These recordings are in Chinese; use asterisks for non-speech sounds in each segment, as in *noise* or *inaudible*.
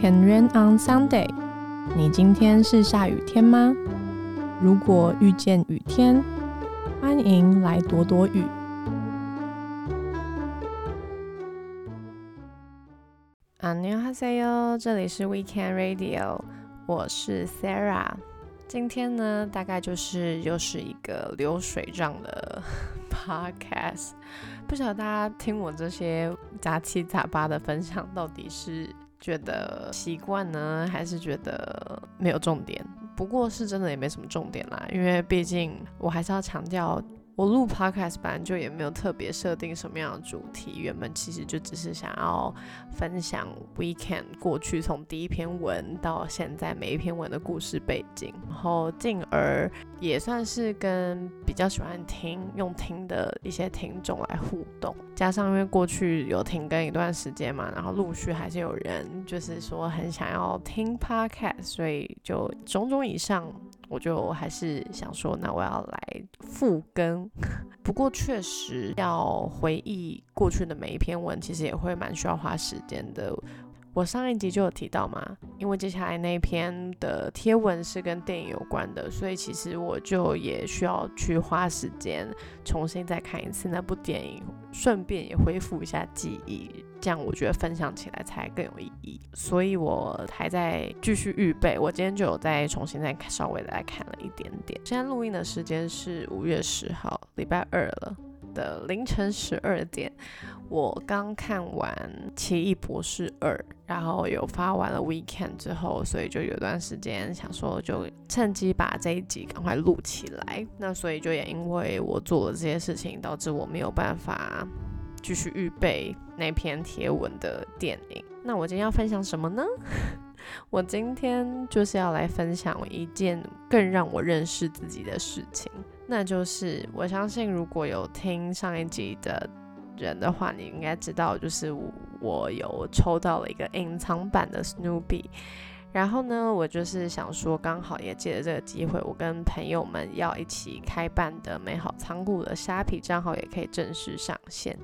Can rain on Sunday？你今天是下雨天吗？如果遇见雨天，欢迎来躲躲雨。안녕하세 요， 这里是 Weekend Radio，我是 Sarah。今天呢，大概就是又是一个流水账的 *laughs* Podcast。不晓得大家听我这些杂七杂八的分享，到底是 觉得习惯呢，还是觉得没有重点？不过是真的也没什么重点啦，因为毕竟我还是要强调。我录 podcast 本就也没有特别设定什么样的主题，原本其实就只是想要分享 weekend 过去从第一篇文到现在每一篇文的故事背景，然后进而也算是跟比较喜欢听用听的一些听众来互动，加上因为过去有停更一段时间嘛，然后陆续还是有人就是说很想要听 podcast，所以就种种以上。我就还是想说，那我要来复更。*laughs* 不过确实要回忆过去的每一篇文，其实也会蛮需要花时间的。我上一集就有提到嘛，因为接下来那篇的贴文是跟电影有关的，所以其实我就也需要去花时间重新再看一次那部电影，顺便也恢复一下记忆，这样我觉得分享起来才更有意义。所以我还在继续预备，我今天就有再重新再稍微的来看了一点点。现在录音的时间是五月十号，礼拜二了的凌晨十二点。我刚看完《奇异博士二》，然后有发完了 Weekend 之后，所以就有段时间想说，就趁机把这一集赶快录起来。那所以就也因为我做了这些事情，导致我没有办法继续预备那篇贴文的电影。那我今天要分享什么呢？*laughs* 我今天就是要来分享一件更让我认识自己的事情，那就是我相信如果有听上一集的。人的话，你应该知道，就是我有抽到了一个隐藏版的 Snoopy，然后呢，我就是想说，刚好也借着这个机会，我跟朋友们要一起开办的美好仓库的虾皮账号也可以正式上线。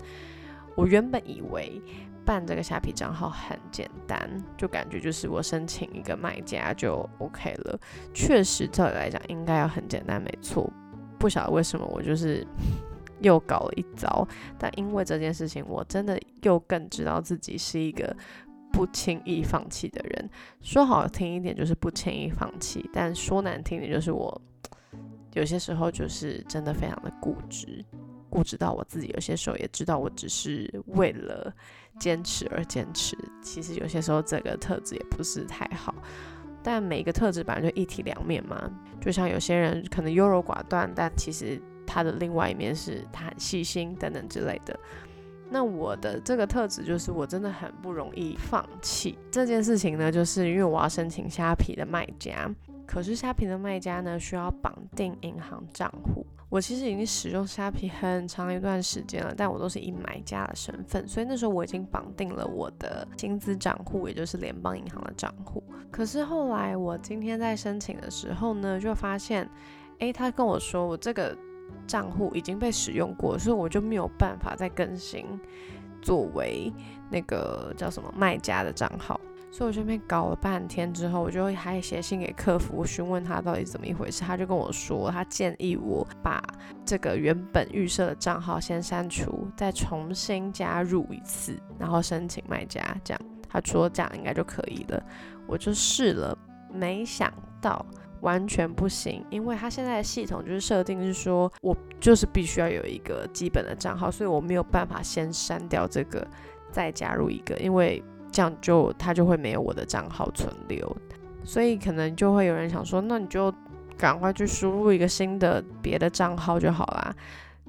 我原本以为办这个虾皮账号很简单，就感觉就是我申请一个卖家就 OK 了。确实，照理来讲应该要很简单，没错。不晓得为什么我就是。又搞了一遭，但因为这件事情，我真的又更知道自己是一个不轻易放弃的人。说好听一点就是不轻易放弃，但说难听点就是我 *tsk* 有些时候就是真的非常的固执，固执到我自己有些时候也知道我只是为了坚持而坚持。其实有些时候这个特质也不是太好，但每一个特质本来就一体两面嘛。就像有些人可能优柔寡断，但其实。他的另外一面是他很细心等等之类的。那我的这个特质就是我真的很不容易放弃这件事情呢，就是因为我要申请虾皮的卖家，可是虾皮的卖家呢需要绑定银行账户。我其实已经使用虾皮很长一段时间了，但我都是以买家的身份，所以那时候我已经绑定了我的薪资账户，也就是联邦银行的账户。可是后来我今天在申请的时候呢，就发现，诶，他跟我说我这个。账户已经被使用过，所以我就没有办法再更新作为那个叫什么卖家的账号。所以我这边搞了半天之后，我就还写信给客服询问他到底怎么一回事。他就跟我说，他建议我把这个原本预设的账号先删除，再重新加入一次，然后申请卖家。这样他说这样应该就可以了。我就试了，没想到。完全不行，因为它现在的系统就是设定是说，我就是必须要有一个基本的账号，所以我没有办法先删掉这个，再加入一个，因为这样就它就会没有我的账号存留，所以可能就会有人想说，那你就赶快去输入一个新的别的账号就好啦。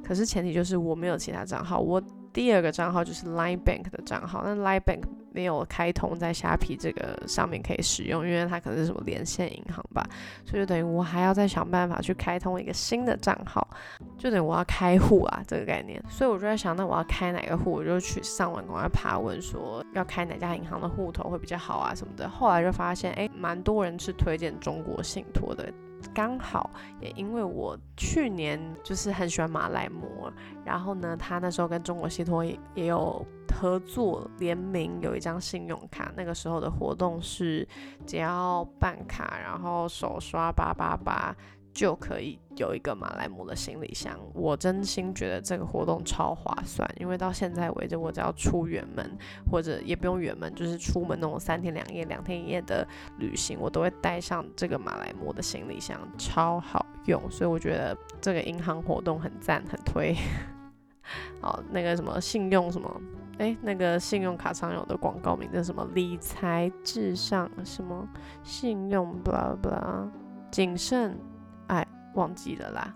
可是前提就是我没有其他账号，我。第二个账号就是 Line Bank 的账号，那 Line Bank 没有开通在虾皮这个上面可以使用，因为它可能是什么连线银行吧，所以就等于我还要再想办法去开通一个新的账号，就等于我要开户啊这个概念。所以我就在想，那我要开哪个户，我就去上网赶快爬问说要开哪家银行的户头会比较好啊什么的。后来就发现，哎，蛮多人是推荐中国信托的。刚好也因为我去年就是很喜欢马来摩，然后呢，他那时候跟中国信托也也有合作联名，有一张信用卡。那个时候的活动是只要办卡，然后手刷八八八。就可以有一个马来貘的行李箱，我真心觉得这个活动超划算，因为到现在为止，我只要出远门或者也不用远门，就是出门那种三天两夜、两天一夜的旅行，我都会带上这个马来貘的行李箱，超好用，所以我觉得这个银行活动很赞，很推。*laughs* 好，那个什么信用什么，哎，那个信用卡常有的广告名字什么理财至上什么信用，blah blah，谨慎。哎，忘记了啦。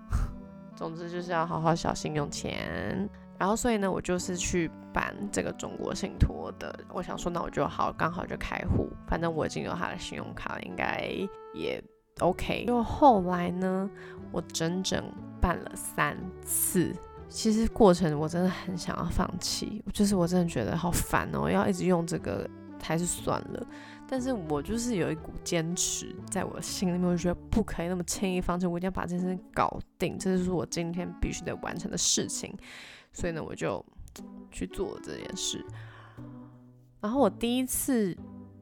总之就是要好好小心用钱。然后，所以呢，我就是去办这个中国信托的。我想说，那我就好，刚好就开户。反正我已经有他的信用卡，应该也 OK。就后来呢，我整整办了三次。其实过程我真的很想要放弃，就是我真的觉得好烦哦，要一直用这个，还是算了。但是我就是有一股坚持，在我心里面，我觉得不可以那么轻易放弃，我一定要把这件事情搞定，这就是我今天必须得完成的事情。所以呢，我就去做这件事。然后我第一次。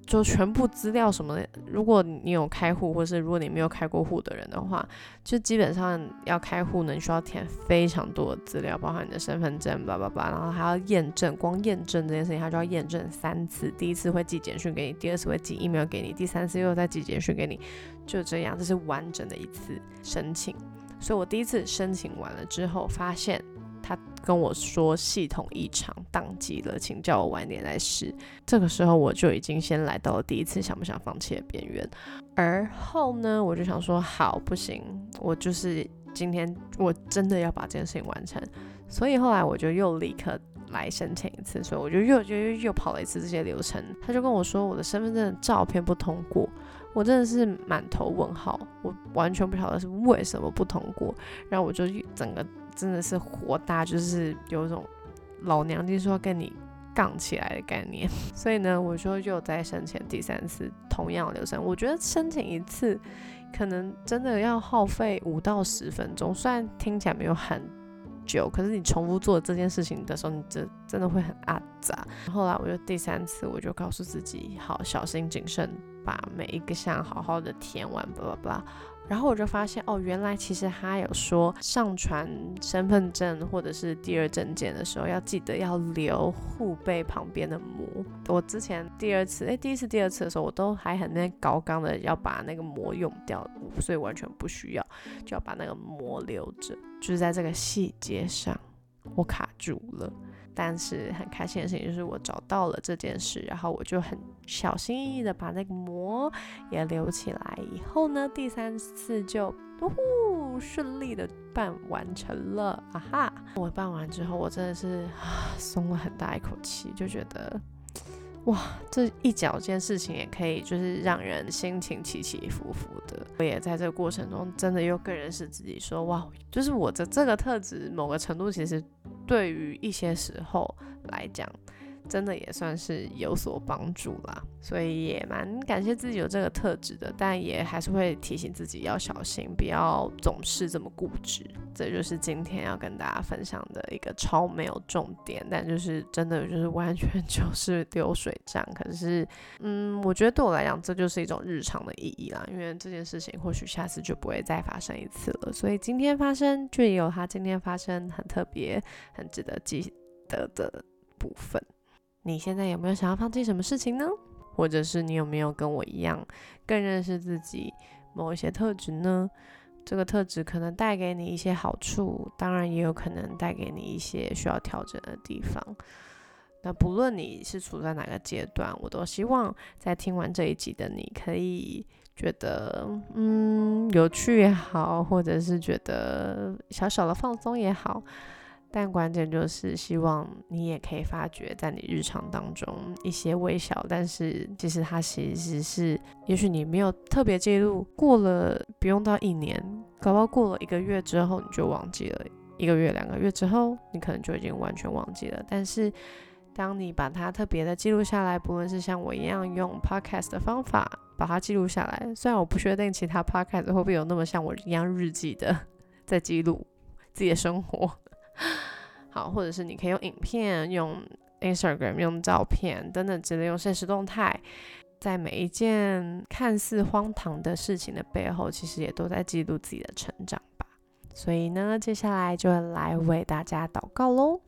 就全部资料什么的，如果你有开户，或是如果你没有开过户的人的话，就基本上要开户呢，你需要填非常多的资料，包含你的身份证，叭叭叭，然后还要验证，光验证这件事情，他就要验证三次，第一次会寄简讯给你，第二次会寄 email 给你，第三次又再寄简讯给你，就这样，这是完整的一次申请。所以我第一次申请完了之后，发现。他跟我说系统异常宕机了，请叫我晚点来试。这个时候我就已经先来到了第一次想不想放弃的边缘。而后呢，我就想说，好，不行，我就是今天我真的要把这件事情完成。所以后来我就又立刻来申请一次，所以我就又又又跑了一次这些流程。他就跟我说，我的身份证照片不通过，我真的是满头问号，我完全不晓得是为什么不通过。然后我就整个。真的是火大，就是有一种老娘就是说跟你杠起来的概念。*laughs* 所以呢，我说又再申请第三次同样的流程。我觉得申请一次可能真的要耗费五到十分钟，虽然听起来没有很久，可是你重复做这件事情的时候，你真真的会很阿杂。后来我就第三次，我就告诉自己，好小心谨慎，把每一个项好好的填完，巴拉巴拉。然后我就发现，哦，原来其实他有说，上传身份证或者是第二证件的时候，要记得要留护背旁边的膜。我之前第二次，哎，第一次、第二次的时候，我都还很那高刚的要把那个膜用掉，所以完全不需要，就要把那个膜留着。就是在这个细节上，我卡住了。但是很开心的事情就是我找到了这件事，然后我就很小心翼翼的把那个膜也留起来。以后呢，第三次就呜顺利的办完成了啊哈！我办完之后，我真的是啊松了很大一口气，就觉得哇，这一脚件事情也可以就是让人心情起起伏伏的。我也在这个过程中真的又更认识自己，说哇，就是我的这个特质，某个程度其实。对于一些时候来讲，真的也算是有所帮助啦，所以也蛮感谢自己有这个特质的，但也还是会提醒自己要小心，不要总是这么固执。这就是今天要跟大家分享的一个超没有重点，但就是真的就是完全 *laughs* 就是流水账。可是，嗯，我觉得对我来讲，这就是一种日常的意义啦，因为这件事情或许下次就不会再发生一次了，所以今天发生就有它今天发生很特别、很值得记得的部分。你现在有没有想要放弃什么事情呢？或者是你有没有跟我一样更认识自己某一些特质呢？这个特质可能带给你一些好处，当然也有可能带给你一些需要调整的地方。那不论你是处在哪个阶段，我都希望在听完这一集的你可以觉得嗯有趣也好，或者是觉得小小的放松也好。但关键就是希望你也可以发觉，在你日常当中一些微小，但是其实它其实是，也许你没有特别记录，过了不用到一年，搞到过了一个月之后你就忘记了，一个月两个月之后你可能就已经完全忘记了。但是当你把它特别的记录下来，不论是像我一样用 podcast 的方法。把它记录下来。虽然我不确定其他 podcast 会不会有那么像我一样日记的 *laughs* 在记录自己的生活，或者是你可以用影片、用 Instagram、用照片等等之类，用现实动态，在每一件看似荒唐的事情的背后，其实也都在记录自己的成长吧。所以呢，接下来就来为大家祷告喽。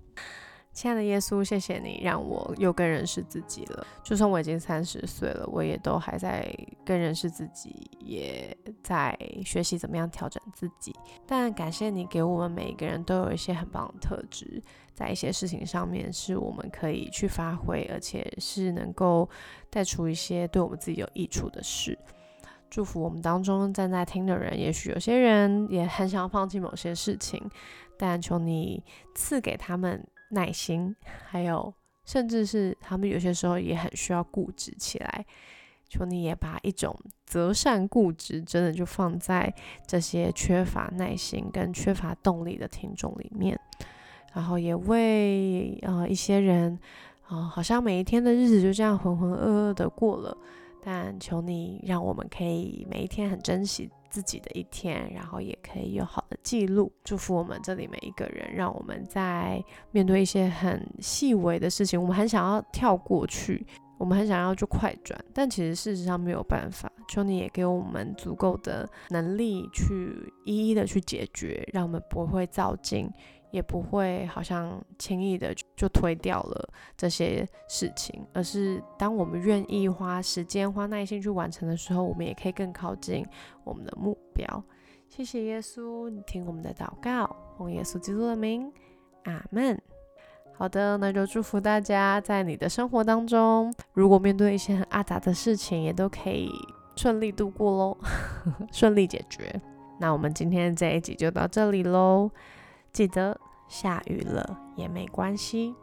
亲爱的耶稣，谢谢你让我又更认识自己了。就算我已经三十岁了，我也都还在更认识自己，也在学习怎么样调整自己。但感谢你给我们每一个人都有一些很棒的特质，在一些事情上面是我们可以去发挥，而且是能够带出一些对我们自己有益处的事。祝福我们当中正在听的人，也许有些人也很想要放弃某些事情，但求你赐给他们。耐心，还有甚至是他们有些时候也很需要固执起来。求你也把一种择善固执，真的就放在这些缺乏耐心跟缺乏动力的听众里面。然后也为呃一些人啊，好像每一天的日子就这样浑浑噩噩的过了。但求你让我们可以每一天很珍惜。自己的一天，然后也可以有好的记录。祝福我们这里每一个人，让我们在面对一些很细微的事情，我们很想要跳过去，我们很想要就快转，但其实事实上没有办法。求你也给我们足够的能力去一一的去解决，让我们不会造进。也不会好像轻易的就推掉了这些事情，而是当我们愿意花时间、花耐心去完成的时候，我们也可以更靠近我们的目标。谢谢耶稣，你听我们的祷告，奉耶稣基督的名，阿门。好的，那就祝福大家在你的生活当中，如果面对一些很阿杂的事情，也都可以顺利度过喽，*laughs* 顺利解决。那我们今天这一集就到这里喽。记得下雨了也没关系。